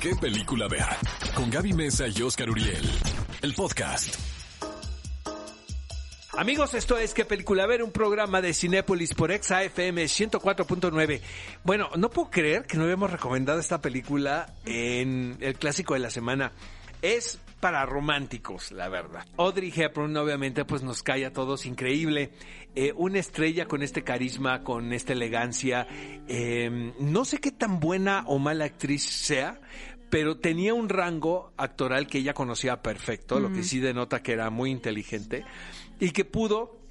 qué película ver. Con Gaby Mesa y Oscar Uriel. El podcast. Amigos, esto es ¿Qué película ver? Un programa de Cinépolis por Exa FM 104.9. Bueno, no puedo creer que no habíamos recomendado esta película en el clásico de la semana. Es para románticos, la verdad. Audrey Hepburn, obviamente, pues nos cae a todos increíble. Eh, una estrella con este carisma, con esta elegancia. Eh, no sé qué tan buena o mala actriz sea, pero tenía un rango actoral que ella conocía perfecto, lo que sí denota que era muy inteligente y que pudo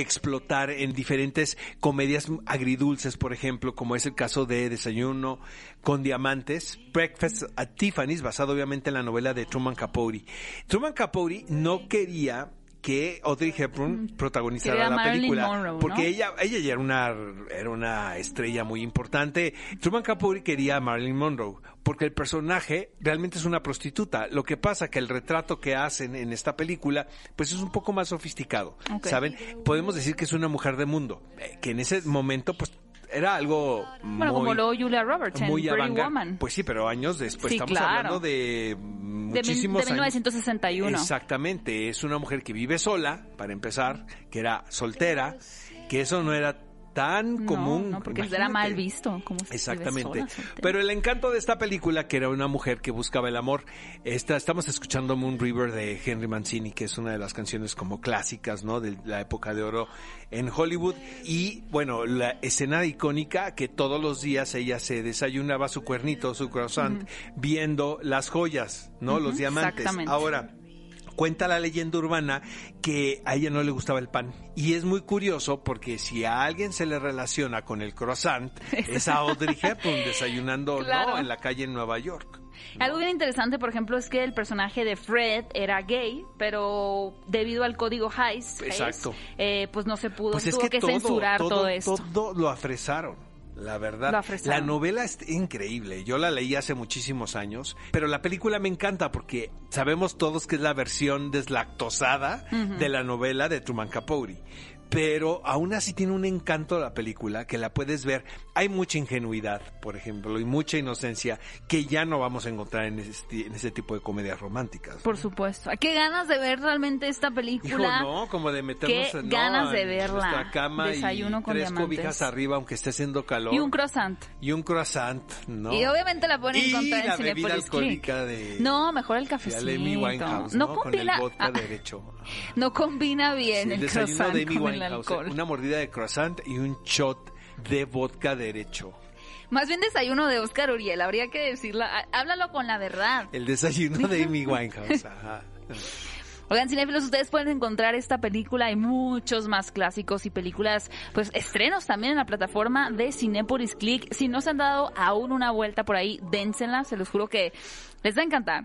explotar en diferentes comedias agridulces, por ejemplo, como es el caso de Desayuno con Diamantes, Breakfast at Tiffany's, basado obviamente en la novela de Truman Capote. Truman Capote no quería que Audrey Hepburn protagonizara la Marilyn película Monroe, porque ¿no? ella ella ya era una era una estrella muy importante. Truman Capote quería a Marilyn Monroe porque el personaje realmente es una prostituta. Lo que pasa que el retrato que hacen en esta película pues es un poco más sofisticado. ¿saben? Podemos decir que es una mujer de mundo, eh, que en ese momento pues era algo Bueno, muy como lo Julia Roberts en muy Pretty avant-garde. Woman. Pues sí, pero años después. Sí, Estamos claro. hablando de de, mil- muchísimos de años. 1961. Exactamente, es una mujer que vive sola, para empezar, que era soltera, que eso no era tan No, común. No, porque era mal visto. Como Exactamente. sola. Pero el encanto de esta película, que era una mujer que buscaba el amor, esta, estamos escuchando Moon River de Henry Mancini, que es una de las canciones como clásicas, ¿no? De la época de oro en Hollywood. Y bueno, la escena icónica que todos los días ella se desayunaba su cuernito, su croissant, viendo las joyas, ¿no? Los diamantes. exactamente. Ahora, Cuenta la leyenda urbana que a ella no le gustaba el pan. Y es muy curioso porque si a alguien se le relaciona con el croissant, es a Audrey Hepburn desayunando Claro. ¿no? en la calle en Nueva York. Algo bien interesante, por ejemplo, es que el personaje de Fred era gay, pero debido al código Hays, Exacto. eh, pues no se pudo, Pues es tuvo que, que, todo, censurar todo, todo, esto. todo lo afresaron. La verdad, la novela es increíble. Yo la leí hace muchísimos años, pero la película me encanta porque sabemos todos que es la versión deslactosada de la novela de Truman Capote. Pero aún así tiene un encanto la película que la puedes ver. Hay mucha ingenuidad, por ejemplo, y mucha inocencia que ya no vamos a encontrar en, este- en ese tipo de comedias románticas. Por supuesto. ¿Qué ganas de ver realmente esta Hijo, película? no, como de meternos Qué en, no, ganas de en verla. nuestra cama Desayuno y con tres diamantes. cobijas arriba, aunque esté haciendo calor. Y un croissant. Y un croissant, ¿no? Y obviamente la pueden encontrar la en Cinepolis alcohólica de... No, mejor el de cafecito. Amy Winehouse, no, ¿no? combina, Con el vodka ah, derecho. no combina bien Sí, el desayuno croissant de Amy el Winehouse. alcohol. Una mordida de croissant y un shot de vodka derecho. Más bien desayuno de Oscar Uriel, habría que decirla. ah, Háblalo con la verdad. El desayuno de Amy Winehouse, ajá. Oigan, cinéfilos, ustedes pueden encontrar esta película y muchos más clásicos y películas, pues estrenos también en la plataforma de Cinépolis Click. Si no se han dado aún una vuelta por ahí, dénsela, se los juro que les va a encantar.